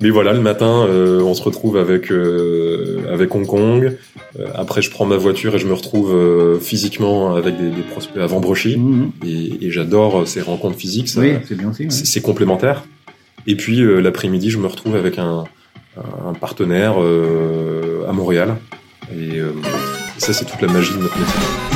Mais voilà, le matin, euh, on se retrouve avec euh, avec Hong Kong. Euh, après, je prends ma voiture et je me retrouve euh, physiquement avec des, des prospects à Vambrochy. Mhm. Et, et j'adore ces rencontres physiques. ça- Oui, c'est bien aussi. ouais. c'est c'est complémentaire. Et puis euh, l'après-midi, je me retrouve avec un, un partenaire euh, à Montréal. Et euh, ça, c'est toute la magie de notre métier.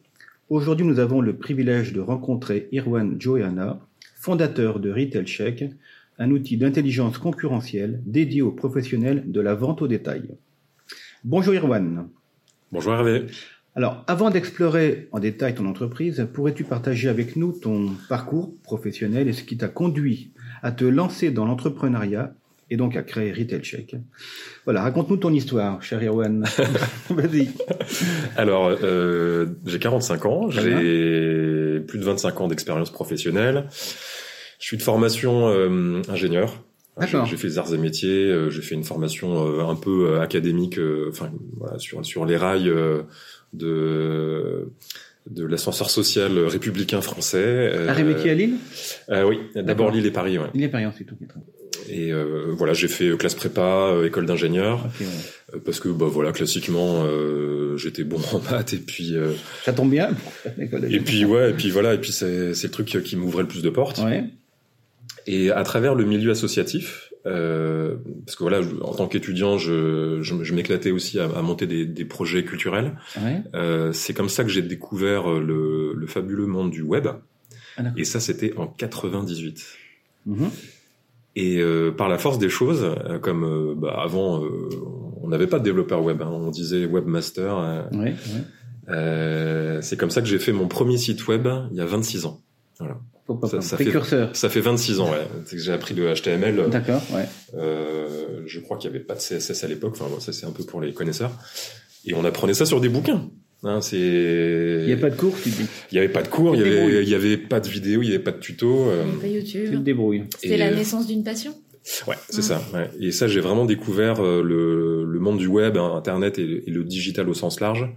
Aujourd'hui, nous avons le privilège de rencontrer Irwan Johanna, fondateur de Retail Check, un outil d'intelligence concurrentielle dédié aux professionnels de la vente au détail. Bonjour Irwan. Bonjour Hervé. Alors, avant d'explorer en détail ton entreprise, pourrais-tu partager avec nous ton parcours professionnel et ce qui t'a conduit à te lancer dans l'entrepreneuriat et donc à créer Retail Check Voilà, raconte-nous ton histoire, cher Irwan. Vas-y. Alors, euh, j'ai 45 ans, Très j'ai plus de 25 ans d'expérience professionnelle. Je suis de formation euh, ingénieur. J'ai fait des arts et métiers, euh, j'ai fait une formation euh, un peu euh, académique, euh, enfin voilà, sur sur les rails euh, de de l'ascenseur social républicain français. euh, Arrêt métier à Lille? euh, Oui, d'abord. Lille et Paris. Ouais. Il est payant, c'est tout. Et euh, voilà, j'ai fait classe prépa, euh, école d'ingénieur, ouais. euh, parce que bah voilà, classiquement, euh, j'étais bon en maths et puis euh, Ça tombe bien. et puis ouais, et puis voilà, et puis c'est c'est le truc qui m'ouvrait le plus de portes. Ouais. Et à travers le milieu associatif, euh, parce que voilà, en tant qu'étudiant, je, je, je m'éclatais aussi à, à monter des, des projets culturels. Ouais. Euh, c'est comme ça que j'ai découvert euh, le, le fabuleux monde du web. Ah. Et ça, c'était en 98. Mhm. Et euh, par la force des choses, euh, comme euh, bah, avant, euh, on n'avait pas de développeur web, hein, on disait webmaster. euh, ouais. euh, c'est comme ça que j'ai fait mon premier site web il y a 26 ans. Ça- pas ça fait- Précurseur. Ça fait 26 ans, ouais. C'est que j'ai appris le HTML. D'accord, ouais. Euh, je crois qu'il n'y avait pas de CSS à l'époque. Enfin, bon, ça c'est un peu pour les connaisseurs. Et on apprenait ça sur des bouquins. Hein, c'est. Il n'y a pas de cours, tu dis. Il y avait pas de cours, il Tu y te avait, pas de vidéo, il y avait pas de tuto. euh, Pas Tu te YouTube. débrouilles. C'était et, la euh, naissance d'une passion. Ouais, c'est Mm. ça. Ouais. Et ça, j'ai vraiment découvert euh, le, le monde du web, hein, Internet et, et le digital au sens large.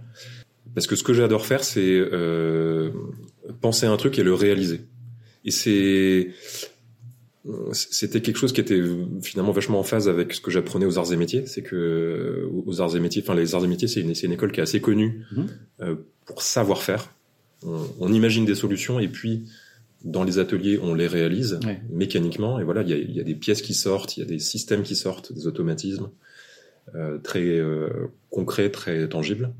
Parce que ce que j'adore faire, c'est euh, penser à un truc et le réaliser. Et c'est c'était quelque chose qui était finalement vachement en phase avec ce que j'apprenais aux arts et métiers. C'est que aux arts et métiers, enfin les arts et métiers, c'est une, c'est une école qui est assez connue Mhm. euh, pour savoir faire. On, on imagine des solutions et puis dans les ateliers, on les réalise Ouais. mécaniquement. Et voilà, il y y a des pièces qui sortent, il y a des systèmes qui sortent, des automatismes euh, très euh, concrets, très tangibles.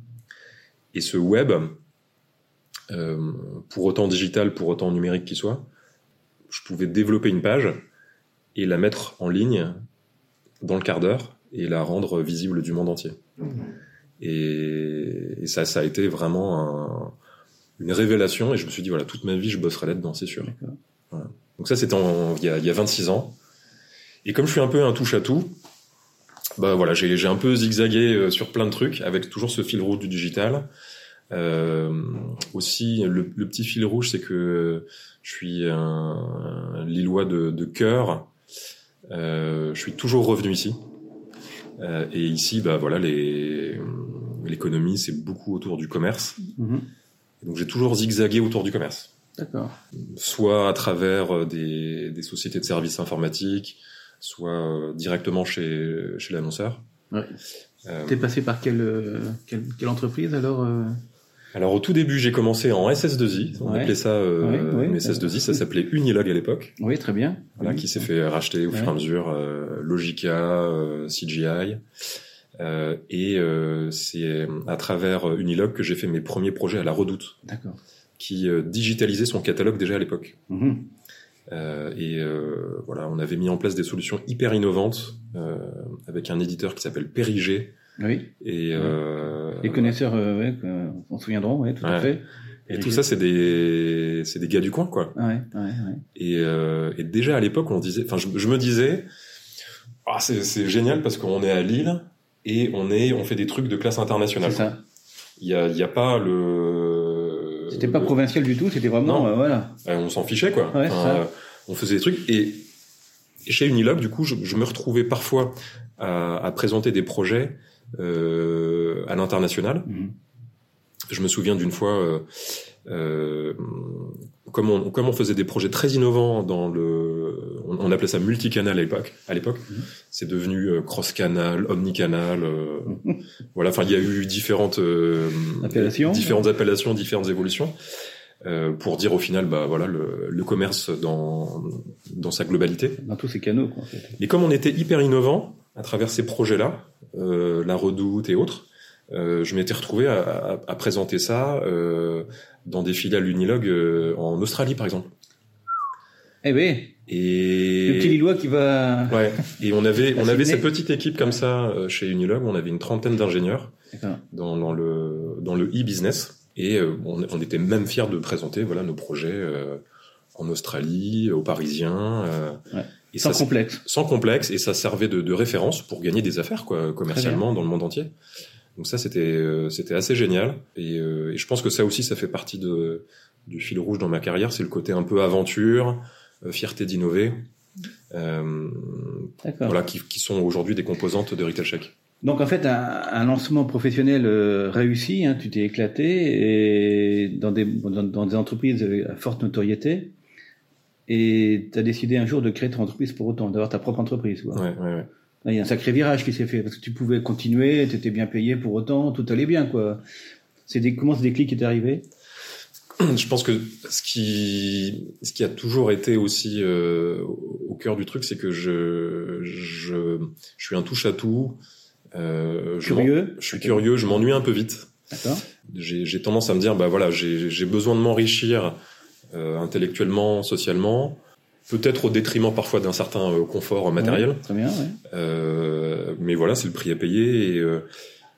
Et ce web, euh, pour autant digital, pour autant numérique qu'il soit, je pouvais développer une page et la mettre en ligne dans le quart d'heure et la rendre visible du monde entier. Et, et ça, ça a été vraiment un- une révélation et je me suis dit, voilà, toute ma vie, je bosserai là-dedans, c'est sûr. Voilà. Donc ça, c'était en- il y, y a 26 ans. Et comme je suis un peu un touche-à-tout, bah voilà, j'ai j'ai un peu zigzagué euh, sur plein de trucs avec toujours ce fil rouge du digital. Euh, aussi, le, le petit fil rouge, c'est que je suis un, un Lillois de, de cœur. Euh, je suis toujours revenu ici. Euh, et ici, bah voilà, l'économie, c'est beaucoup autour du commerce. Mhm. Donc j'ai toujours zigzagué autour du commerce D'accord. soit à travers des, des sociétés de services informatiques, soit directement chez, chez l'annonceur. Ouais. Euh, T'es passé par quelle, quelle, quelle entreprise alors alors au tout début, j'ai commencé en SS2I, on Ouais. appelait ça euh, Ouais, ouais. une SS2I, ça s'appelait Unilog à l'époque, Oui, très bien. voilà, Oui. qui s'est fait racheter au fur et à mesure euh, Logica, euh, CGI. Euh, et euh, c'est à travers Unilog que j'ai fait mes premiers projets à la Redoute, D'accord. qui euh, digitalisait son catalogue déjà à l'époque. Mhm. Euh, et euh, voilà, on avait mis en place des solutions hyper innovantes euh, avec un éditeur qui s'appelle Périgé. Oui. Et euh, Les connaisseurs, euh, ouais, euh, s'en souviendront, ouais, tout à fait. Et tout ça, c'est des, c'est des gars du coin, quoi. Ouais, ouais, ouais. Et, euh, et déjà à l'époque, on disait, enfin, je, je me disais, ah, c'est, c'est génial parce qu'on est à Lille et on est, on fait des trucs de classe internationale. C'est ça. Il y a, il y a pas le. C'était pas le- provincial du tout, c'était vraiment, euh, voilà. Euh, on s'en fichait quoi. Ouais, Enfin, ça. euh, on faisait des trucs et, chez Unilog du coup je, je me retrouvais parfois à, à présenter des projets euh, à l'international. Mhm. Je me souviens d'une fois, euh, euh, comme, on, comme on faisait des projets très innovants dans le, on, on appelait ça multicanal à l'époque. À l'époque, Mhm. c'est devenu euh, cross-canal, omnicanal. euh, voilà, enfin il y a eu différentes euh, Appellations. différentes appellations, différentes évolutions. euh, pour dire au final, bah voilà, le, le commerce dans dans sa globalité. Dans tous ces canaux, quoi, en fait. Mais comme on était hyper innovant à travers ces projets-là, euh, la Redoute et autres, euh, je m'étais retrouvé à, à- à présenter ça euh, dans des filiales Unilog euh, en Australie, par exemple. Eh oui, Et le petit Lillois qui va... ouais. Et on avait on avait cette petite équipe comme ça euh, chez Unilog. On avait une trentaine d'ingénieurs dans, dans le dans le e-business et euh, on, on était même fiers de présenter voilà nos projets euh, en Australie, aux Parisiens. euh, Ouais. Et Sans ça, complexe. sans complexe et ça servait de, de référence pour gagner des affaires quoi commercialement dans le monde entier. Donc ça c'était euh, c'était assez génial et, euh, et je pense que ça aussi ça fait partie de du fil rouge dans ma carrière, c'est le côté un peu aventure, euh, fierté d'innover, voilà qui, qui sont aujourd'hui des composantes de Retail Check. Donc en fait, un, un lancement professionnel réussi, hein, tu t'es éclaté et dans des, dans, dans des entreprises à forte notoriété. Et tu as décidé un jour de créer ton entreprise pour autant, d'avoir ta propre entreprise. Quoi. Ouais, ouais, ouais. Là, il y a un sacré virage qui s'est fait parce que tu pouvais continuer, tu étais bien payé pour autant, tout allait bien. quoi. C'est des, comment ce déclic est arrivé? Je pense que ce qui, ce qui a toujours été aussi euh, au cœur du truc, c'est que je, je, je suis un touche à tout. Euh, Curieux Je suis curieux, je m'ennuie un peu vite. D'accord J'ai tendance à me dire, bah voilà, j'ai besoin de m'enrichir intellectuellement, socialement, peut-être au détriment parfois d'un certain euh, confort matériel. Ouais, Très bien, ouais. Euh, mais voilà, c'est le prix à payer. Et, euh,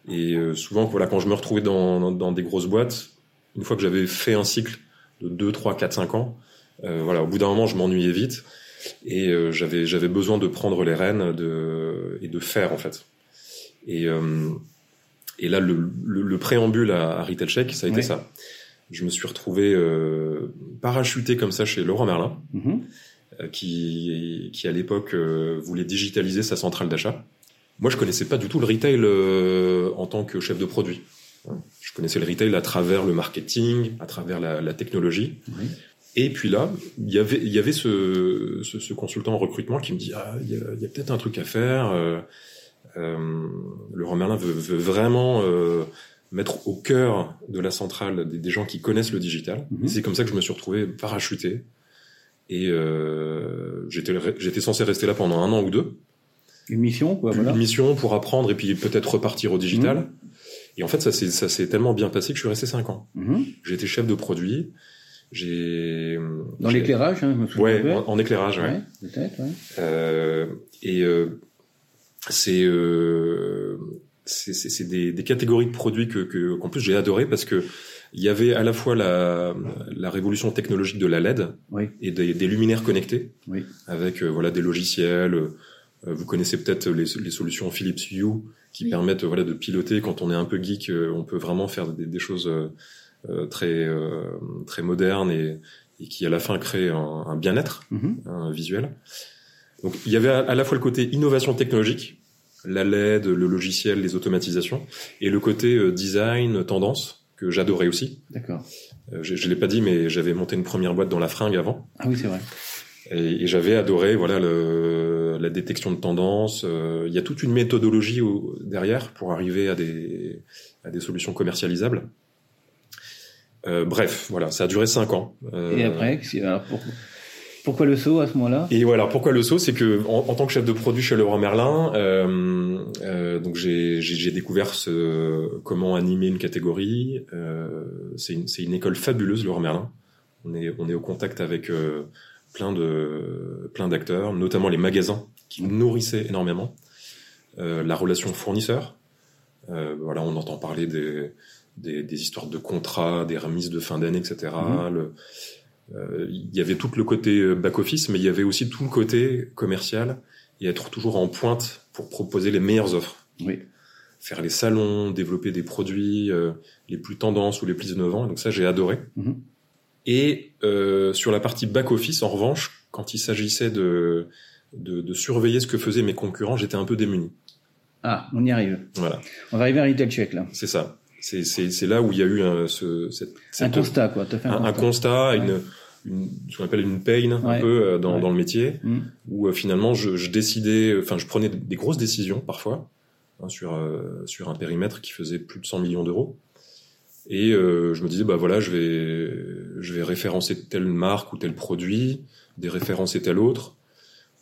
et euh, souvent, voilà, quand je me retrouvais dans, dans des grosses boîtes, une fois que j'avais fait un cycle de 2, 3, 4, 5 ans, euh, voilà, au bout d'un moment, je m'ennuyais vite. Et euh, j'avais j'avais besoin de prendre les rênes de, et de faire, en fait. Et, euh, et là, le, le, le préambule à, à Retail Check, ça a été ça. Je me suis retrouvé euh, parachuté comme ça chez Laurent Merlin Mhm. euh, qui, qui à l'époque euh, voulait digitaliser sa centrale d'achat. Moi, je connaissais pas du tout le retail euh, en tant que chef de produit. Je connaissais le retail à travers le marketing, à travers la, la technologie. Oui. Et puis là, il y avait, il y avait ce, ce, ce consultant en recrutement qui me dit ah, il y a, peut-être un truc à faire. Euh, euh, Laurent Merlin veut, veut vraiment euh, mettre au cœur de la centrale des, des gens qui connaissent le digital. Et c'est comme ça que je me suis retrouvé parachuté. Et euh, j'étais j'étais censé rester là pendant un an ou deux. Une mission, quoi, Une voilà. mission pour apprendre et puis peut-être repartir au digital. Mhm. Et en fait, ça s'est tellement bien passé que je suis resté cinq ans. Mhm. J'ai été chef de produit. J'ai Dans l'éclairage, hein, je me souviens. Ouais, en, en éclairage, ouais. Ouais, peut-être, ouais. Euh, et euh, c'est euh, c'est des, des catégories de produits que que- qu'en plus j'ai adoré parce que il y avait à la fois la la révolution technologique de la LED Oui. et des, des luminaires connectés Oui. avec euh, voilà des logiciels. euh, vous connaissez peut-être les, les solutions Philips Hue qui Oui. permettent voilà de piloter quand on est un peu geek, euh, on peut vraiment faire des, des choses euh, euh, très euh, très modernes et, et qui à la fin créent un, un bien-être Mhm. un visuel. Donc il y avait à à la fois le côté innovation technologique, la LED, le logiciel, les automatisations, et le côté euh, design, tendance que j'adorais aussi. D'accord. Euh, Je, je l'ai pas dit, mais j'avais monté une première boîte dans la fringue avant, Ah oui, c'est vrai. et, et j'avais adoré voilà le, la détection de tendance. Euh, Il y a toute une méthodologie au- derrière pour arriver à des à des solutions commercialisables. Euh, bref, voilà, ça a duré cinq ans. Euh, Et après, alors, pour- pourquoi le saut à ce moment-là? Et voilà, pourquoi le saut, c'est que en, en tant que chef de produit chez Leroy Merlin, euh, euh, donc j'ai découvert ce, comment animer une catégorie. Euh, c'est une, une école fabuleuse, Leroy Merlin. On est on est au contact avec euh, plein de plein d'acteurs, notamment les magasins qui nourrissaient énormément. Euh, la relation fournisseur, euh, voilà, on entend parler des des, des histoires de contrats, des remises de fin d'année, etc. Mhm. Le- il y avait tout le côté euh, back-office, mais il y avait aussi tout le côté commercial et être toujours en pointe pour proposer les meilleures offres. Oui. Faire les salons, développer des produits euh, les plus tendances ou les plus innovants. Donc ça, j'ai adoré. Mhm. Et euh, sur la partie back-office, en revanche, quand il s'agissait de, de, de surveiller ce que faisaient mes concurrents, j'étais un peu démuni. Ah, on y arrive. Voilà, On va arriver à Retail Check là. c'est ça. C'est, c'est, c'est là où il y a eu un, ce, cette, Un cette- constat quoi. Fait un, un, un constat, Ouais. une, une, ce qu'on appelle une pain un peu euh, dans, Ouais. dans le métier, Mhm. où euh, finalement je, je décidais, enfin je prenais des grosses décisions parfois hein, sur euh, sur un périmètre qui faisait plus de 100 millions d'euros, et euh, je me disais bah voilà je vais je vais référencer telle marque ou tel produit, déréférencer tel autre,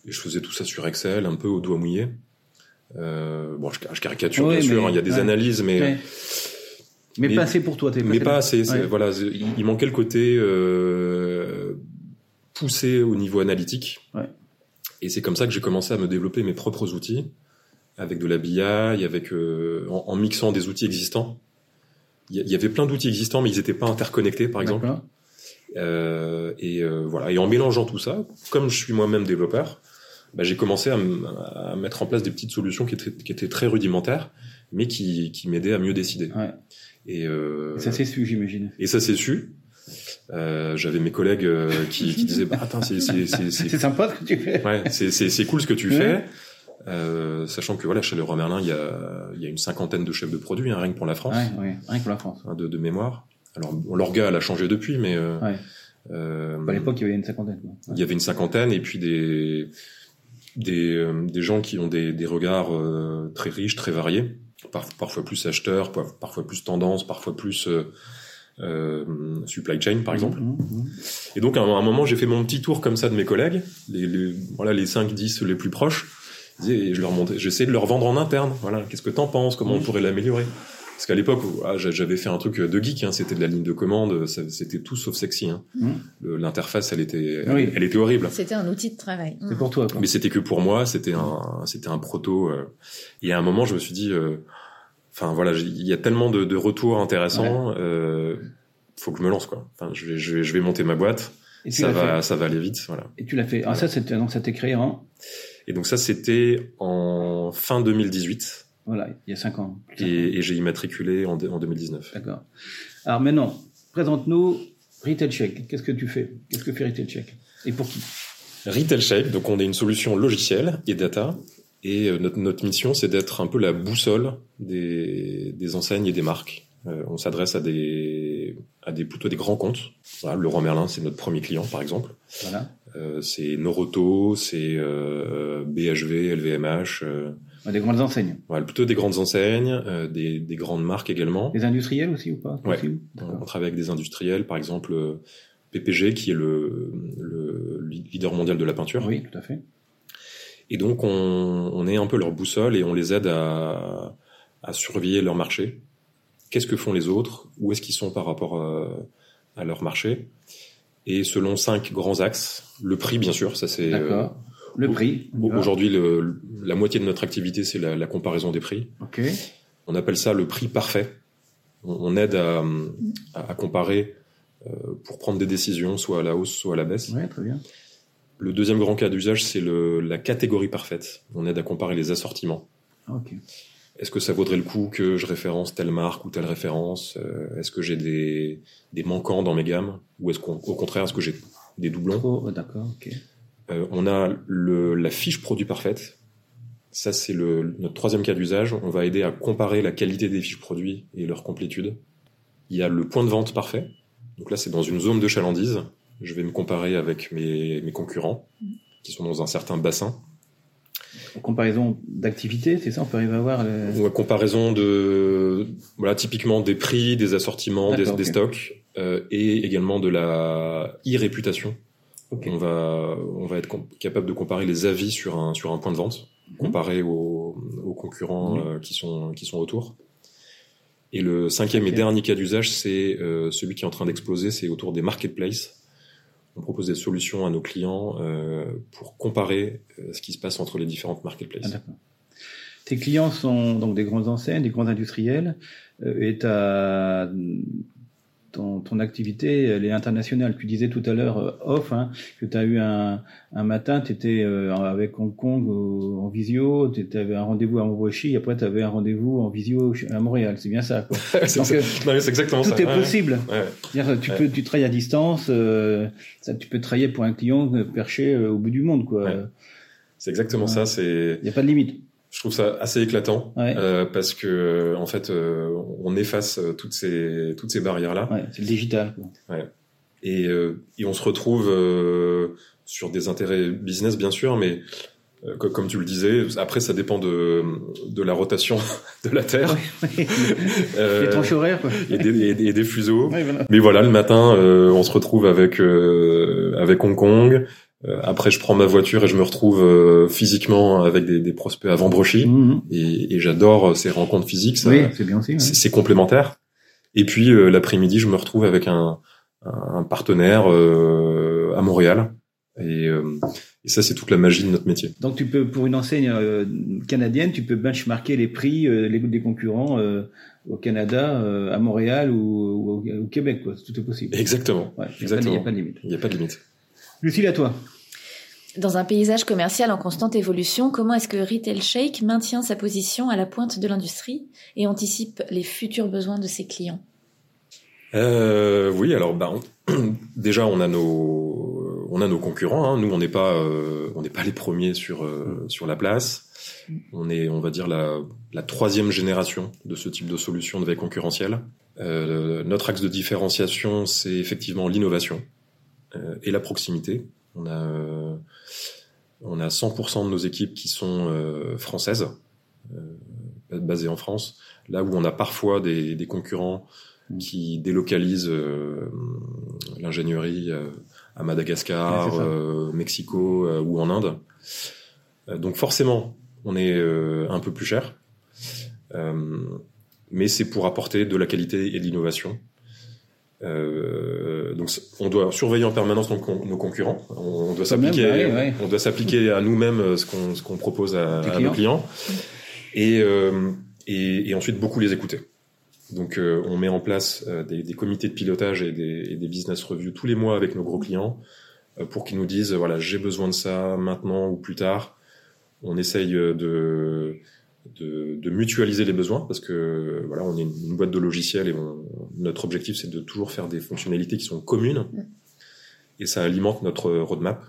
et je faisais tout ça sur Excel un peu au doigt mouillé. Euh, bon, je, je caricature Oui, bien sûr, mais- hein, il y a des analyses, mais Mais, pas assez pour toi. t'es mais pas assez. Ouais. Voilà, il, il manquait le côté euh, poussé au niveau analytique. Ouais. Et c'est comme ça que j'ai commencé à me développer mes propres outils avec de la BI, avec euh, en, en mixant des outils existants. Il y, avait plein d'outils existants, mais ils n'étaient pas interconnectés, par exemple. Euh, et euh, voilà. Et en mélangeant tout ça, comme je suis moi-même développeur, bah, j'ai commencé à, mettre en place des petites solutions qui étaient, qui étaient très rudimentaires, mais qui, qui m'aidaient à mieux décider. Ouais. Et, euh, Et Ça s'est su, j'imagine. et ça s'est su. Euh, J'avais mes collègues euh, qui, qui disaient bah attends c'est c'est c'est C'est c'est sympa ce que tu fais. ouais, c'est c'est c'est cool ce que tu Ouais. fais. Euh, sachant que voilà chez Leroy Merlin il y a il y a une cinquantaine de chefs de produits hein, rien que pour la France Ouais, ouais. Rien que pour la France. hein, de, de mémoire. Alors bon, l'orga elle a changé depuis mais euh, Ouais. euh, À l'époque, il y avait une cinquantaine. il y avait une cinquantaine et puis des des, euh, des gens qui ont des, des regards euh, très riches, très variés, Par- parfois plus acheteurs, par- parfois plus tendance, parfois plus euh, euh, supply chain par exemple. Mhm, mhm. Et donc à un, à un moment j'ai fait mon petit tour comme ça de mes collègues, les, les voilà les 5 10 les plus proches, et je leur montais, j'essayais de leur vendre en interne. Voilà, qu'est-ce que t'en penses, comment on Mhm. pourrait l'améliorer? Parce qu'à l'époque ah, j'a- j'avais fait un truc de geek, hein, c'était de la ligne de commande, c'était tout sauf sexy. Hein. Le- L'interface elle était elle, Oui. elle était horrible. C'était un outil de travail. C'est pour toi, quoi. Mais c'était que pour moi, c'était un, c'était un proto. euh, et à un moment, je me suis dit, euh, enfin voilà, il y a tellement de, de retours intéressants, euh, faut que je me lance quoi. Enfin, je vais, je vais, je vais monter ma boîte, Et ça va, fait. ça va aller vite, voilà. Et tu l'as fait. Ah, ça, c'était, donc, ça t'est créé en, Et donc ça, c'était en fin 2018, voilà, il y a cinq ans. Et, et j'ai immatriculé en, en 2019. D'accord. Alors maintenant, présente-nous Retail Check. Qu'est-ce que tu fais? Qu'est-ce que fait Retail Check? Et pour qui? Retail Shape, donc on est une solution logicielle et data, et euh, notre, notre mission, c'est d'être un peu la boussole des, des enseignes et des marques. Euh, on s'adresse à des, à des plutôt des grands comptes. Voilà, Leroy Merlin, c'est notre premier client, par exemple. Voilà. Euh, c'est Noroto, c'est euh, BHV, LVMH, Des grandes enseignes. voilà, plutôt des grandes enseignes, euh, des, des grandes marques également. Les industriels aussi ou pas? Ouais. On D'accord. travaille avec des industriels, par exemple euh, PPG, qui est le, le leader mondial de la peinture. Oui, tout à fait. Et donc, on, on est un peu leur boussole et on les aide à, à surveiller leur marché. Qu'est-ce que font les autres? Où est-ce qu'ils sont par rapport à, à leur marché? Et selon cinq grands axes, le prix, bien sûr, ça c'est... Le prix. Aujourd'hui, le- la moitié de notre activité, c'est la, la comparaison des prix. On appelle ça le prix parfait. On, on aide à, à, à comparer euh, pour prendre des décisions, soit à la hausse, soit à la baisse. Ouais, très bien. Le deuxième grand cas d'usage, c'est la catégorie parfaite. On aide à comparer les assortiments. Ah. Est-ce que ça vaudrait le coup que je référence telle marque ou telle référence? Euh, Est-ce que j'ai des, des manquants dans mes gammes? Ou est-ce qu'au contraire, est-ce que j'ai des doublons? D'accord, ok. Euh, On a le, la fiche produit parfaite. Ça, c'est le, notre troisième cas d'usage. On va aider à comparer la qualité des fiches produits et leur complétude. Il y a le point de vente parfait. Donc là, c'est dans une zone de chalandise. Je vais me comparer avec mes, mes concurrents qui sont dans un certain bassin. En comparaison d'activité, c'est ça On peut arriver à voir le... Ou à comparaison de, voilà, typiquement des prix, des assortiments, des, des stocks, euh, et également de la e-réputation. On va, on va être capable de comparer les avis sur un, sur un point de vente, comparé aux, aux concurrents euh, qui sont, qui sont autour. Et le cinquième et dernier cas d'usage, c'est euh, celui qui est en train d'exploser, c'est autour des marketplaces. On propose des solutions à nos clients euh, pour comparer ce qui se passe entre les différentes Ah, marketplaces. d'accord. tes clients sont donc des grandes enseignes, des grands industriels, et ta, ton, ton, activité, elle est internationale. Tu disais tout à l'heure, euh, off, hein, que tu as eu un, un matin, tu étais euh, avec Hong Kong en visio, tu avais un rendez-vous à Montbrochy, après tu avais un rendez-vous en visio à Montréal. C'est bien ça, quoi. c'est exactement tout ça. Tout est possible. tu peux, tu travailles à distance, ça, tu peux travailler pour un client perché au bout du monde, quoi. C'est exactement ça. Il n'y a pas de limite je trouve ça assez éclatant euh, parce que euh, en fait euh, on efface euh, toutes ces toutes ces barrières là. Ouais, c'est le digital. Ouais. Et, euh, et on se retrouve sur des intérêts business bien sûr, mais comme tu le disais, après ça dépend de de la rotation de la Terre. Oui, les tranches horaires quoi. Et des, et, des fuseaux. Voilà. Mais voilà, le matin on se retrouve avec avec Hong Kong. Euh, après, je prends ma voiture et je me retrouve euh, physiquement avec des, des, prospects à Vambrochy. Mmh. Et, et j'adore euh, ces rencontres physiques. Ça, oui, c'est bien aussi. C'est complémentaire. Et puis l'après-midi, je me retrouve avec un, un partenaire à Montréal. Et, et ça, c'est toute la magie de notre métier. Donc, tu peux, pour une enseigne canadienne, tu peux benchmarker les prix les, des concurrents au Canada, à Montréal ou, au, Québec. Quoi. Tout est possible. Exactement. Ouais, Exactement. Il n'y a pas de limite. Il n'y a pas de limite. Lucille, à toi. Dans un paysage commercial en constante évolution, comment est-ce que Retail Shake maintient sa position à la pointe de l'industrie et anticipe les futurs besoins de ses clients? Euh, Oui, alors bah, déjà on a nos on a nos concurrents. Hein. Nous on n'est pas euh, on n'est pas les premiers sur euh, sur la place. On est on va dire la, la troisième génération de ce type de solution de veille concurrentielle. Euh, notre axe de différenciation c'est effectivement l'innovation et la proximité. On a, on a 100% de nos équipes qui sont euh, françaises, basées en France, là où on a parfois des, des concurrents qui délocalisent l'ingénierie à Madagascar, Mexico ou en Inde. donc forcément, on est un peu plus cher, mais c'est pour apporter de la qualité et de l'innovation. Euh, donc on doit surveiller en permanence nos, nos concurrents. On doit s'appliquer, bah on doit s'appliquer à nous-mêmes euh, ce qu'on ce qu'on propose à, à nos clients, et, euh, et, et ensuite beaucoup les écouter. Donc euh, on met en place euh, des, des, comités de pilotage et des, et des, business reviews tous les mois avec nos gros clients pour qu'ils nous disent voilà j'ai besoin de ça maintenant ou plus tard. On essaye de de, de, mutualiser les besoins parce que voilà, on est une, boîte de logiciels et on, notre objectif c'est de toujours faire des fonctionnalités qui sont communes mm. et ça alimente notre roadmap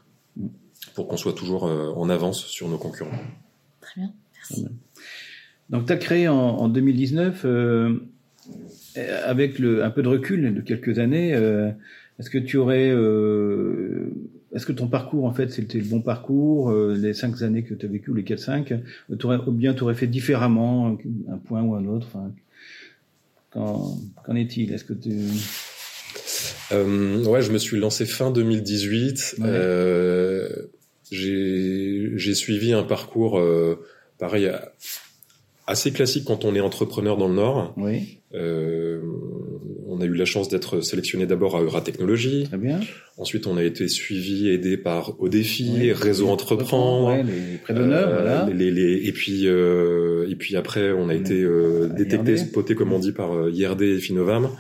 pour qu'on soit toujours euh, en avance sur nos concurrents. Très bien, merci. Donc tu as créé en, en 2019 euh, avec le, un peu de recul de quelques années. Euh, est-ce que tu aurais euh, est-ce que ton parcours, en fait, c'était le bon parcours, euh, les cinq années que tu as vécu, les quatre cinq, ou bien tu aurais fait différemment un point ou un autre enfin, Qu'en est-il? Est-ce que tu... Euh, ouais, je me suis lancé fin 2018. Euh, j'ai suivi un parcours euh, pareil assez classique quand on est entrepreneur dans le Nord. Oui. Euh, on a eu la chance d'être sélectionné d'abord à Euratechnologie. Très bien. Ensuite, on a été suivi, aidé par Au Défi, Réseau Entreprendre, ouais, les prêts d'honneur, euh, voilà. Les, les, et puis euh, et puis après, on a été euh, détecté, spoté comme on dit par euh, IRD et Finovam.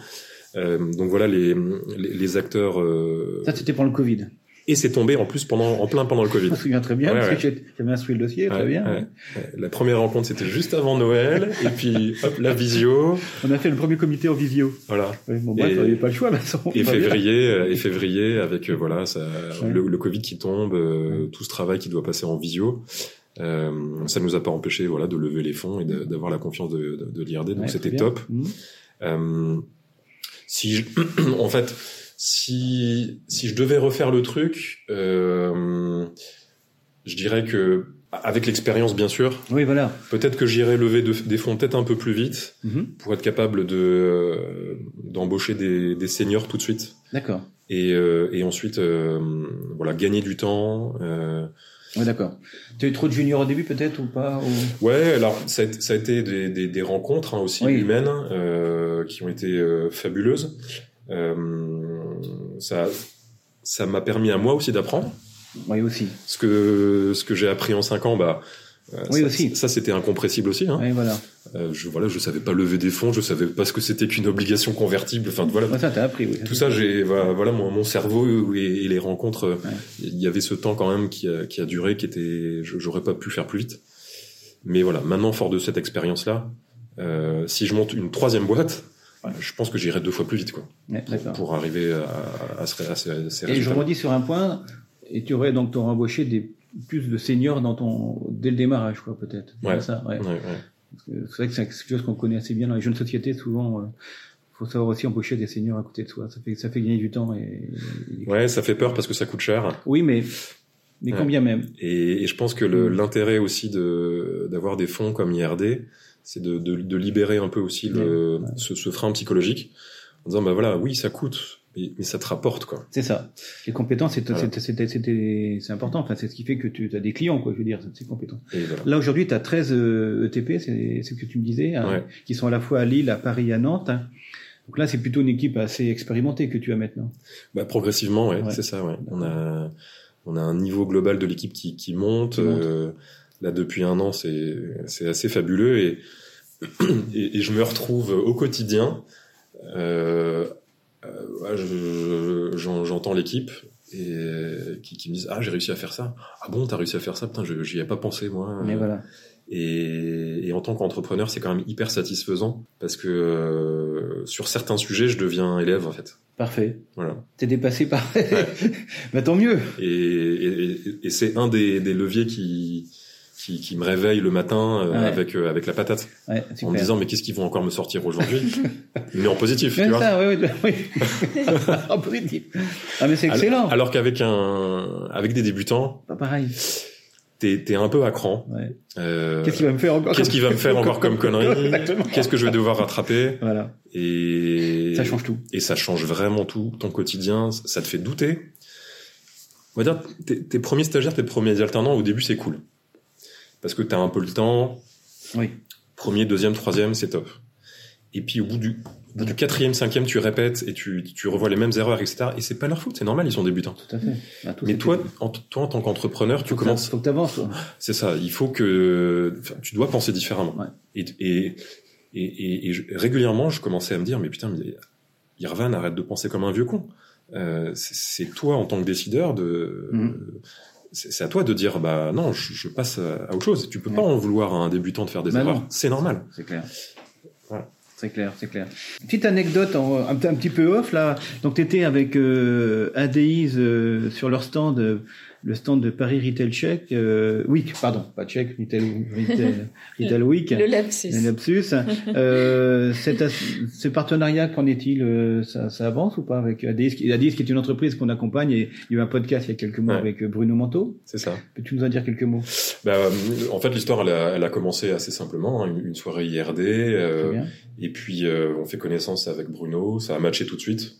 Euh, donc voilà les les, les acteurs. Ça, c'était pour le Covid. Et c'est tombé en plus pendant, en plein pendant le Covid. Je me souviens très bien, parce que j'avais instruit le dossier, très bien. La première rencontre, c'était juste avant Noël, et puis hop, la visio. On a fait le premier comité en visio. Voilà. bon, bref, avait pas le choix, ça, Et février, euh, et février, avec, euh, voilà, ça, le, le, Covid qui tombe, euh, tout ce travail qui doit passer en visio. Euh, ça nous a pas empêché, voilà, de lever les fonds et d'avoir la confiance de, de, de l'IRD, donc c'était top. Mmh. Euh, si je, en fait, si si je devais refaire le truc, euh, je dirais que avec l'expérience bien sûr. Oui, voilà. Peut-être que j'irais lever de, des fonds peut-être un peu plus vite mm -hmm. pour être capable de euh, d'embaucher des, des seniors tout de suite. D'accord. Et, euh, et ensuite euh, voilà gagner du temps. Euh, oui, d'accord. Tu as eu trop de juniors au début peut-être ou pas ou... Ouais, alors ça a, ça a été des, des, des rencontres hein, aussi oui. humaines euh, qui ont été fabuleuses. Euh, ça, ça m'a permis à moi aussi d'apprendre. Oui aussi. Ce que ce que j'ai appris en cinq ans, bah Euh, Oui, ça, aussi. Ça, c'était incompressible aussi. Hein. Ouais, voilà. Euh, je, voilà, je savais pas lever des fonds, je savais pas ce que c'était qu'une obligation convertible. Enfin, voilà. Ouais, ça, t'as appris, oui. Tout ça, j'ai voilà, voilà, mon, mon cerveau et, et les rencontres. Il y avait ce temps quand même qui a, qui a duré, qui était, j'aurais pas pu faire plus vite. Mais voilà, maintenant, fort de cette expérience-là, euh, si je monte une troisième boîte. Je pense que j'irai deux fois plus vite, quoi, Ouais, d'accord. pour arriver à, à, ce- à ces, ces Et je résultats. rebondis sur un point, et tu aurais donc t'aurais embauché des plus de seniors dans ton dès le démarrage, quoi, peut-être. Ouais. ça, ouais. Ouais, ouais. C'est vrai que c'est quelque chose qu'on connaît assez bien dans les jeunes sociétés. Souvent, euh, faut savoir aussi embaucher des seniors à côté de soi. Ça fait ça fait gagner du temps et, et- Ouais, ça fait peur parce que ça coûte cher. oui, mais mais Ouais. combien même? Et, et je pense que l'intérêt aussi de d'avoir des fonds comme IRD, c'est de, de, de libérer un peu aussi le, ce, ce frein psychologique en disant bah voilà, oui, ça coûte, mais, mais ça te rapporte quoi. C'est ça. Les compétences, c'est Voilà. important. Enfin, c'est ce qui fait que tu as des clients, quoi. Je veux dire, ces compétences. Voilà. Là aujourd'hui, tu as 13 euh, ETP, c'est c'est ce que tu me disais, hein, Ouais. qui sont à la fois à Lille, à Paris, à Nantes. hein. Donc là, c'est plutôt une équipe assez expérimentée que tu as maintenant. Bah, progressivement, ouais, Ouais. c'est ça. Ouais. On a on a un niveau global de l'équipe qui, qui monte. Qui monte. euh, là depuis un an, c'est c'est assez fabuleux et, et et je me retrouve au quotidien. Euh, euh, ouais, je- j'en- j'entends l'équipe et qui, qui me disent ah j'ai réussi à faire ça. Ah bon t'as réussi à faire ça? Putain j'y ai pas pensé moi. Mais voilà. Et, et en tant qu'entrepreneur, c'est quand même hyper satisfaisant parce que euh, sur certains sujets, je deviens élève en fait. Parfait. Voilà. T'es dépassé par. bah tant mieux. Et, et, et- et c'est un des, des leviers qui, qui, qui me réveille le matin euh, Ouais. avec, euh, avec la patate. Ouais, En me disant, mais qu'est-ce qu'ils vont encore me sortir aujourd'hui Mais en positif, tu Même vois. ça, oui, oui, oui. en positif. Ah mais c'est excellent. Alors, alors qu'avec un, avec des débutants, Pas pareil. t'es, t'es un peu à cran. Ouais. Euh, Qu'est-ce qu'il va me faire encore qu'est-ce qu'il va me faire encore comme connerie. Qu'est-ce que je vais devoir rattraper Voilà. Et Ça change tout. et ça change vraiment tout. Ton quotidien, ça te fait douter. On va dire, tes, tes premiers stagiaires, tes premiers alternants, au début, c'est cool. Parce que t'as un peu le temps. Oui. Premier, deuxième, troisième, c'est top. Et puis, au bout du, au bout du quatrième, cinquième, tu répètes et tu, tu revois les mêmes erreurs, etc. Et c'est pas leur faute, c'est normal, ils sont débutants. Tout à fait. Bah, tout Mais toi, en, toi, en tant qu'entrepreneur, tu commences, ça- Faut que t'avances. c'est ça, il faut que, tu dois penser différemment. Ouais. Et, et, et, et, et je- régulièrement, je commençais à me dire, mais putain, mais Irvan, arrête de penser comme un vieux con. Euh, c'est toi, en tant que décideur, de, Mhm. C'est à toi de dire, bah non, je, je passe à autre chose. Tu peux Ouais. pas en vouloir à un débutant de faire des Bah erreurs. C'est normal. C'est clair. Voilà. C'est clair, c'est clair. Petite anecdote en- un, un petit peu off là. Donc tu étais avec euh, ADIs euh, sur leur stand, euh, le stand de Paris Retail Check, euh, Week, pardon, pas Check, Retail, Retail, Retail Week. Le lapsus. Un lapsus. Euh, cet ce partenariat, qu'en est-il euh, ça, ça avance ou pas avec ADIS qui- ADIS qui est une entreprise qu'on accompagne et il y a eu un podcast il y a quelques mois Ouais. avec euh, Bruno Manteau. C'est ça. Peux-tu nous en dire quelques mots? Bah, euh, en fait, l'histoire, elle a, elle a commencé assez simplement. hein, une, soirée IRD. euh. Et puis euh, on fait connaissance avec Bruno, ça a matché tout de suite.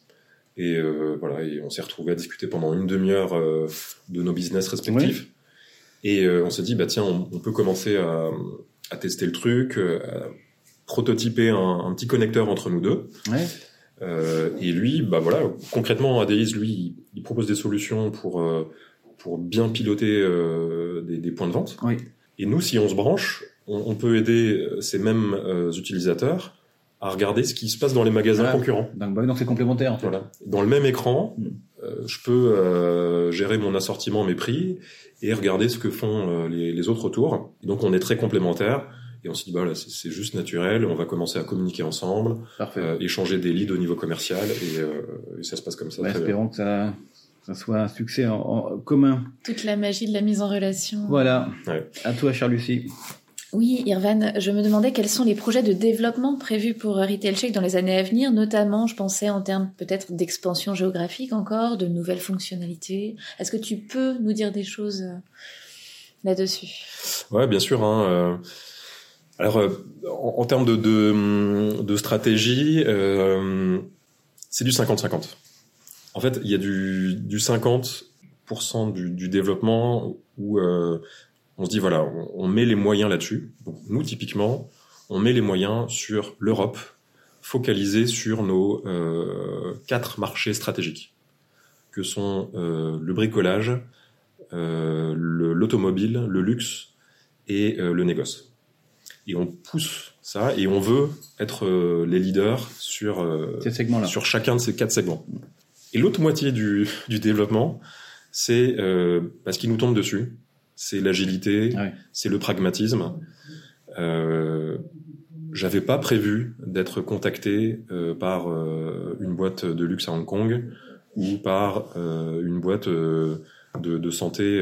Et euh, voilà, et on s'est retrouvé à discuter pendant une demi-heure euh, de nos business respectifs. Et euh, on s'est dit bah tiens, on, on peut commencer à, à tester le truc, à prototyper un, un petit connecteur entre nous deux. Ouais. Euh, et lui, bah voilà, concrètement, Adéis, lui, il, propose des solutions pour euh, pour bien piloter euh, des, des points de vente. Oui. Et nous, si on se branche, on, on peut aider ces mêmes euh, utilisateurs à regarder ce qui se passe dans les magasins concurrents. Donc, bah, donc c'est complémentaire en fait. Voilà. Dans le même écran, Mm. euh, je peux euh, gérer mon assortiment, mes prix, et regarder ce que font euh, les, les autres autour. Et donc on est très complémentaires. Et on se dit, bah, c'est juste naturel, on va commencer à communiquer ensemble, euh, échanger des leads au niveau commercial, et, euh, et ça se passe comme ça. Bah, bien. espérons que ça, ça soit un succès en, en commun. Toute la magie de la mise en relation. Voilà. Ouais. À toi, Charles-Lucie. Oui, Irvan, je me demandais quels sont les projets de développement prévus pour Retail Check dans les années à venir, notamment, je pensais en termes peut-être d'expansion géographique encore, de nouvelles fonctionnalités. Est-ce que tu peux nous dire des choses euh, là-dessus? Ouais, bien sûr. Hein, euh, alors, euh, en, termes de, stratégie, c'est du 50-50. En fait, il y a du, du 50% du, développement où on se dit, voilà, on, on met les moyens là-dessus. Nous, typiquement, on met les moyens sur l'Europe, focalisés sur nos euh, quatre marchés stratégiques, que sont euh, le bricolage, euh, le- l'automobile, le luxe et le négoce. Et on pousse ça et on veut être les leaders sur ces sur chacun de ces quatre segments. Et l'autre moitié du, du développement, c'est parce qu'il nous tombe dessus, c'est l'agilité, c'est le pragmatisme. Euh, j'avais pas prévu d'être contacté euh, par euh, une boîte de luxe à Hong Kong ou par euh, une boîte de, de, santé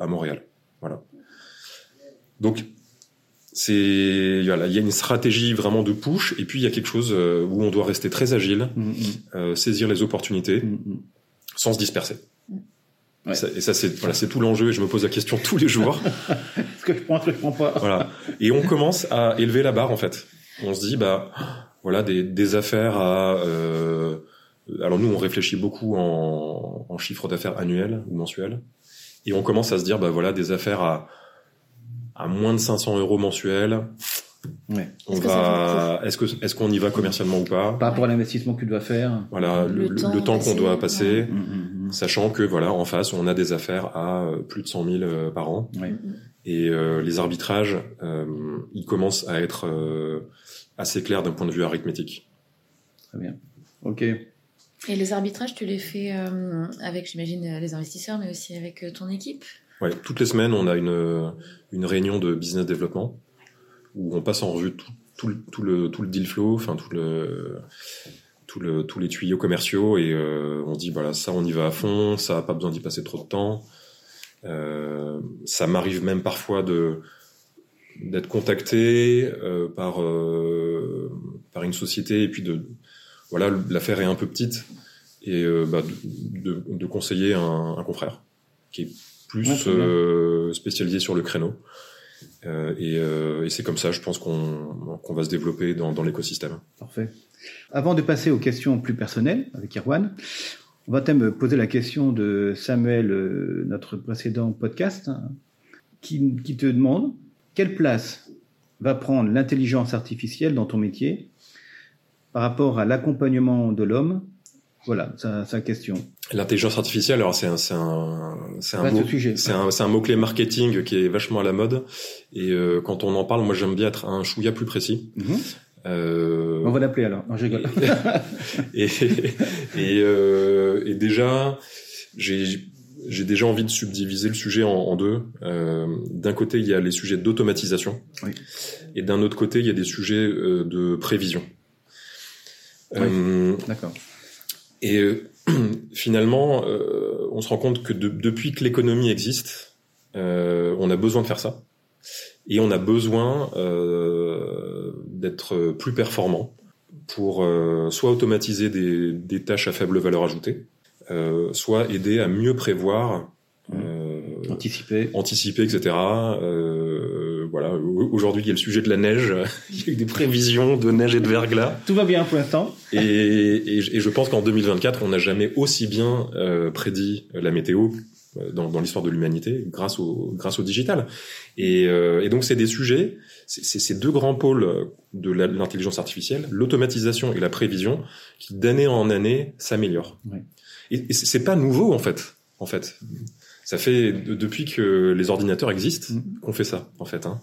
à Montréal. Voilà. Donc c'est voilà, il y a une stratégie vraiment de push et puis il y a quelque chose où on doit rester très agile, mm, mm. saisir les opportunités mm, sans se disperser. Et ça, c'est voilà, c'est tout l'enjeu. Et je me pose la question tous les jours. Est-ce que je prends, que je prends pas Voilà. Et on commence à élever la barre en fait. On se dit bah voilà des, des affaires à. Euh, alors nous on réfléchit beaucoup en, en chiffre d'affaires annuel ou mensuel, et on commence à se dire bah voilà des affaires à à moins de 500 euros mensuels. Ouais. On est va. Est-ce que est-ce qu'on y va commercialement ou pas? Par rapport à l'investissement que tu dois faire. Voilà le, temps, qu'on doit passer, mm, mm, mm. sachant que voilà en face on a des affaires à euh, plus de 100 000 euh, par an. Ouais. Et euh, les arbitrages, euh, ils commencent à être euh, assez clairs d'un point de vue arithmétique. Très bien. Ok. Et les arbitrages, tu les fais euh, avec, j'imagine, les investisseurs, mais aussi avec ton équipe? Ouais, toutes les semaines, on a une, une réunion de business développement où on passe en revue tout, tout, le, tout, le, tout le deal flow, enfin tout le, tout le, tous les tuyaux commerciaux et on dit voilà ça on y va à fond, ça a pas besoin d'y passer trop de temps. Euh, ça m'arrive même parfois de d'être contacté euh, par euh, par une société et puis de voilà l'affaire est un peu petite et bah, de, de, conseiller un, un, confrère qui est plus spécialisé sur le créneau et, et c'est comme ça je pense qu'on va se développer dans, l'écosystème. Parfait. Avant de passer aux questions plus personnelles avec Irwan, on va me poser la question de Samuel, euh, notre précédent podcast, hein, qui, te demande quelle place va prendre l'intelligence artificielle dans ton métier par rapport à l'accompagnement de l'homme? Voilà, sa question. L'intelligence artificielle, alors c'est un, c'est un, c'est un, mot, c'est un, c'est un mot clé marketing qui est vachement à la mode. Et euh, quand on en parle, moi j'aime bien être un chouïa plus précis. Mm-hmm. Euh... On va l'appeler alors. Non, je rigole. et, et, euh, et déjà, j'ai j'ai déjà envie de subdiviser le sujet en, en deux. Euh, d'un côté, il y a les sujets d'automatisation, oui. et d'un autre côté, il y a des sujets euh, de prévision. Oui. Euh, D'accord. Et euh, finalement, on se rend compte que de, depuis que l'économie existe, on a besoin de faire ça et on a besoin euh, d'être plus performant pour euh, soit automatiser des, des, tâches à faible valeur ajoutée, euh, soit aider à mieux prévoir, mmh. anticiper, anticiper, etc. voilà. Aujourd'hui, il y a le sujet de la neige. il y a eu des prévisions de neige et de verglas. Tout va bien pour l'instant. et, et, et, je pense qu'en 2024, on n'a jamais aussi bien prédit la météo dans, dans l'histoire de l'humanité grâce au grâce au digital. Et, euh, et donc c'est des sujets, c'est ces deux grands pôles de l'intelligence artificielle, l'automatisation et la prévision, qui d'année en année s'améliorent. Et, et c'est pas nouveau en fait. En fait, ça fait depuis que les ordinateurs existent mm. qu'on fait ça en fait. Hein.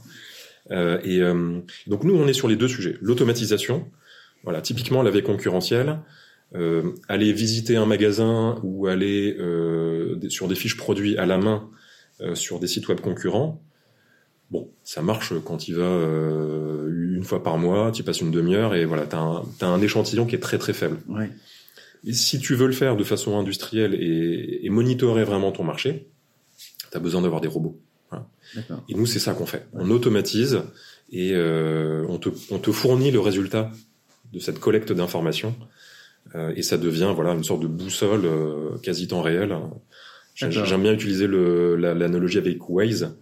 Euh, et euh, donc nous on est sur les deux sujets, l'automatisation. Voilà, typiquement la veille concurrentielle euh, aller visiter un magasin ou aller euh, sur des fiches produits à la main euh, sur des sites web concurrents, bon, ça marche quand il va euh, une fois par mois, tu passes une demi-heure et voilà, tu as, as, un échantillon qui est très très faible. Ouais. Et si tu veux le faire de façon industrielle et, et monitorer vraiment ton marché, tu as besoin d'avoir des robots. Voilà. Et nous, c'est ça qu'on fait. On automatise et euh, on, te, on te fournit le résultat de cette collecte d'informations euh, et ça devient voilà une sorte de boussole euh, quasi temps réel. J'aime bien utiliser l'analogie la, avec Waze.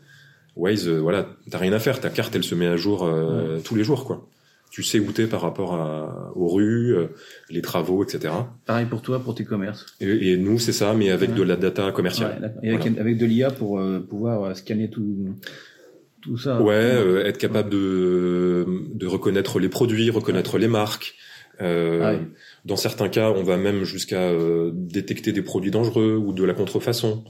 Waze, euh, voilà, t'as rien à faire, ta carte elle se met à jour euh, tous les jours quoi. Tu sais où t'es par rapport à, aux rues, euh, les travaux, etc. Pareil pour toi, pour tes commerces. Et, et nous c'est ça, mais avec ouais. de la data commerciale. Ouais, et avec, voilà. avec de l'IA pour pouvoir scanner tout. Tout ça. Ouais, être capable de, de reconnaître les produits, reconnaître ouais. les marques, euh, ah. Dans certains cas, on va même jusqu'à euh, détecter des produits dangereux ou de la contrefaçon.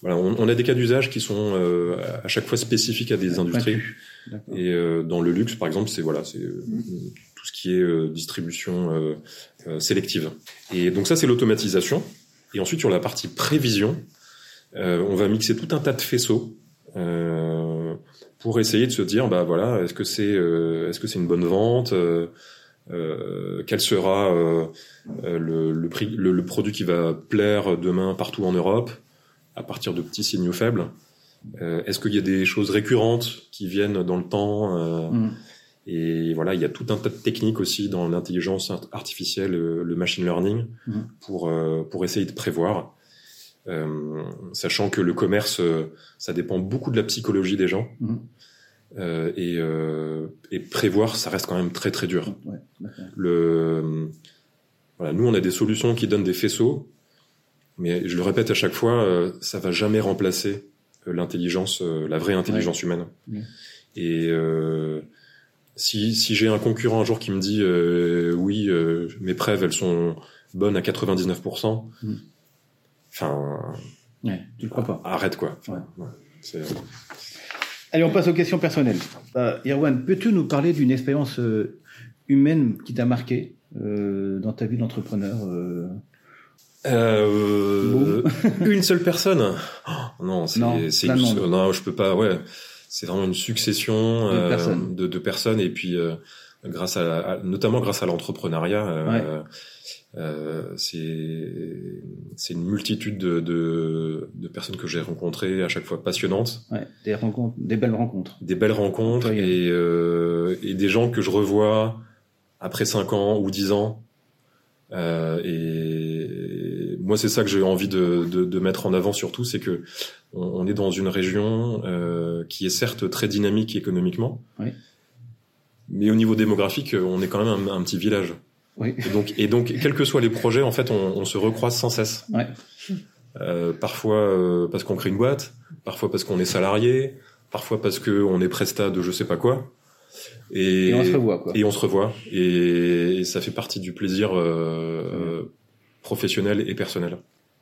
voilà, on, on a des cas d'usage qui sont euh, à chaque fois spécifiques à des industries. Et euh, dans le luxe, par exemple, c'est voilà, c'est euh, tout ce qui est euh, distribution euh, euh, sélective. Et donc ça, c'est l'automatisation. Et ensuite, sur la partie prévision, euh, on va mixer tout un tas de faisceaux euh, pour essayer de se dire, bah voilà, est-ce que c'est euh, est-ce que c'est une bonne vente euh, euh, Quel sera le, le prix, le, le produit qui va plaire demain partout en Europe à partir de petits signaux faibles Euh, Est-ce qu'il y a des choses récurrentes qui viennent dans le temps euh, Mm. Et voilà, il y a tout un tas de techniques aussi dans l'intelligence art- artificielle, euh, le machine learning, Mhm. pour euh, pour essayer de prévoir. Euh, sachant que le commerce, euh, ça dépend beaucoup de la psychologie des gens. Mhm. Euh, et, euh, et prévoir, ça reste quand même très très dur. Ouais. Le, voilà, nous, on a des solutions qui donnent des faisceaux, mais je le répète à chaque fois, euh, ça va jamais remplacer euh, l'intelligence, euh, la vraie intelligence humaine. Et euh, si, si j'ai un concurrent un jour qui me dit euh, oui, euh, mes preuves elles sont bonnes à 99%, Mhm. enfin Ouais, tu le crois pas. arrête quoi. Allez, on passe aux questions personnelles. Irwan, peux-tu nous parler d'une expérience humaine qui t'a marqué dans ta vie d'entrepreneur euh, une seule personne Oh, Non, c'est Non, une- non, je peux pas. Ouais, c'est vraiment une succession De euh, personnes. de, de personnes et puis euh, grâce à, notamment grâce à l'entrepreneuriat, euh, euh, c'est c'est une multitude de, de, de personnes que j'ai rencontrées à chaque fois passionnantes, ouais, des rencontres, des belles rencontres. des belles rencontres et euh, et des gens que je revois après 5 ans ou 10 ans. Euh, et moi, c'est ça que j'ai envie de, de, de mettre en avant surtout, c'est que on, on est dans une région euh, qui est certes très dynamique économiquement, Oui. mais au niveau démographique, on est quand même un, un petit village. Oui. Et donc, et donc, quels que soient les projets, en fait, on, on se recroise sans cesse. Ouais. Euh, parfois euh, parce qu'on crée une boîte, parfois parce qu'on est salarié, parfois parce qu'on est prestat de je sais pas quoi. Et, Et on se revoit, quoi. et on se revoit. Et, et ça fait partie du plaisir euh, euh, professionnel et personnel.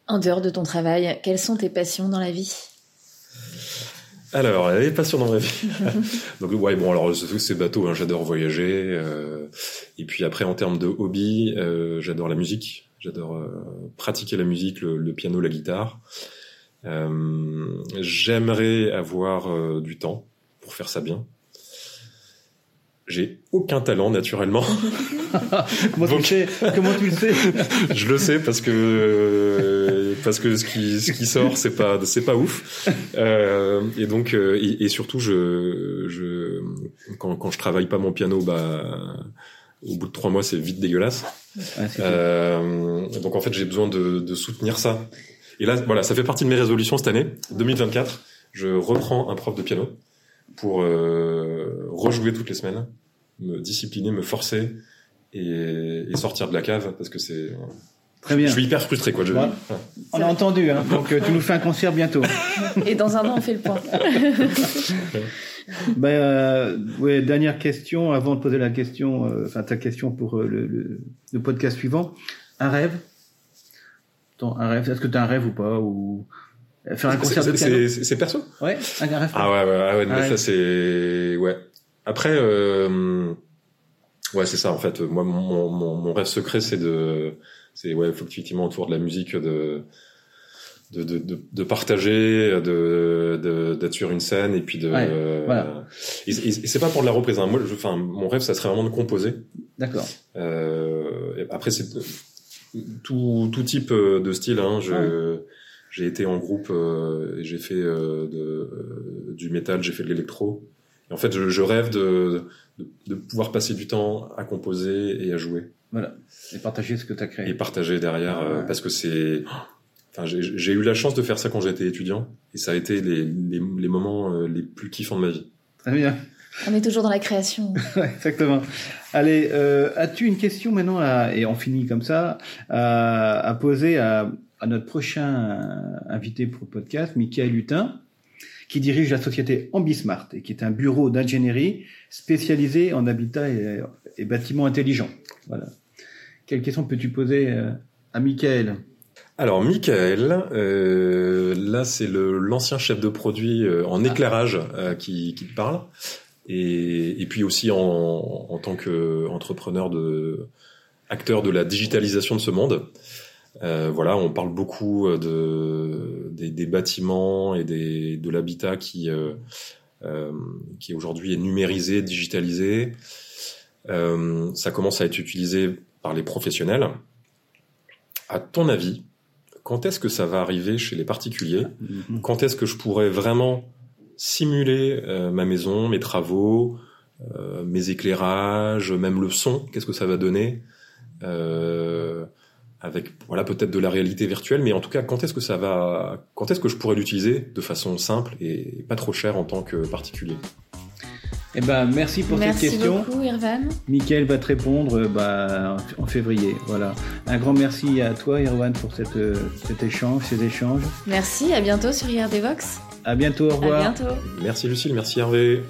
En dehors de ton travail, quelles sont tes passions dans la vie? Alors, les passions dans ma vie. Donc ouais, bon alors c'est c'est bateau. Hein, j'adore voyager. euh, et puis après, en termes de hobby, euh, j'adore la musique. J'adore euh, pratiquer la musique, le, le piano, la guitare. Euh, J'aimerais avoir euh, du temps pour faire ça bien. J'ai aucun talent naturellement. Comment, tu le sais? Comment tu le sais? Je le sais parce que euh, parce que ce qui ce qui sort c'est pas c'est pas ouf. Euh, et donc euh, et, et surtout je je quand quand je travaille pas mon piano bah au bout de trois mois c'est vite dégueulasse. Euh, donc en fait j'ai besoin de de soutenir ça. Et là voilà ça fait partie de mes résolutions cette année. 2024 je reprends un prof de piano pour euh, rejouer toutes les semaines me discipliner me forcer et, et sortir de la cave parce que c'est Très bien. je suis hyper frustré, quoi. Je... Voilà. On a entendu, hein. donc euh, tu nous fais un concert bientôt. Et dans un an, on fait le point. Ben, euh, ouais, dernière question avant de poser la question, euh, enfin ta question pour euh, le, le, le podcast suivant. Un rêve? Ton- Un rêve Est-ce que tu as un rêve ou pas ou faire un concert de C'est- piano? c'est- perso? Ouais, un rêve. Ah ouais, ouais, ouais, mais Ah ouais. ça c'est... Ouais. Après, euh... ouais, c'est ça, en fait. Moi, mon, mon, mon rêve secret, c'est de... C'est, ouais, effectivement, autour de la musique, de... De, de, de, de partager, de, de, d'être sur une scène et puis de. Ouais, euh, voilà. Et, et- et c'est pas pour de la reprise. hein. Moi, je, enfin, mon rêve, ça serait vraiment de composer. D'accord. Euh, après, c'est tout, tout type euh, de style. Hein. Je, J'ai été en groupe, euh, et j'ai fait euh, de, euh, du métal, j'ai fait de l'électro. Et en fait, je, je rêve de, de, de pouvoir passer du temps à composer et à jouer Voilà. Et partager ce que tu as créé. et partager derrière, euh, Ouais. parce que c'est. Enfin, j'ai j'ai eu la chance de faire ça quand j'étais étudiant, et ça a été les, les, les moments euh, les plus kiffants de ma vie. Très bien. On est toujours dans la création. Ouais, Exactement. Allez, euh, as-tu une question maintenant, à, et on finit comme ça, à, à poser à, à notre prochain invité pour le podcast, Michael Hutin, qui dirige la société Ambismart et qui est un bureau d'ingénierie spécialisé en habitat et, et bâtiments intelligents. Voilà. Quelle question peux-tu poser euh, à Michael? Alors, Michael, euh, là, c'est l'ancien chef de produit euh, en éclairage euh, qui, qui te parle. Et, et puis aussi en, en tant qu'entrepreneur de acteur de la digitalisation de ce monde. Euh, voilà, on parle beaucoup de, des, des bâtiments et des, de l'habitat qui, euh, euh, qui aujourd'hui est numérisé, digitalisé. Euh, ça commence à être utilisé par les professionnels. À ton avis, quand est-ce que ça va arriver chez les particuliers? Mhm. Quand est-ce que je pourrais vraiment simuler euh, ma maison, mes travaux, euh, mes éclairages, même le son? Qu'est-ce que ça va donner? Euh, Avec voilà peut-être de la réalité virtuelle, mais en tout cas, quand est-ce que ça va Quand est-ce que je pourrais l'utiliser de façon simple et pas trop chère en tant que particulier? Eh ben, merci pour Merci cette question. beaucoup, Irvan. Mickaël va te répondre euh, bah, en février. Voilà. Un grand merci à toi, Irwan, pour cette, euh, cet échange, ces échanges. Merci, à bientôt sur IRDVox. À bientôt, au À revoir. bientôt. Merci Lucille, merci Hervé.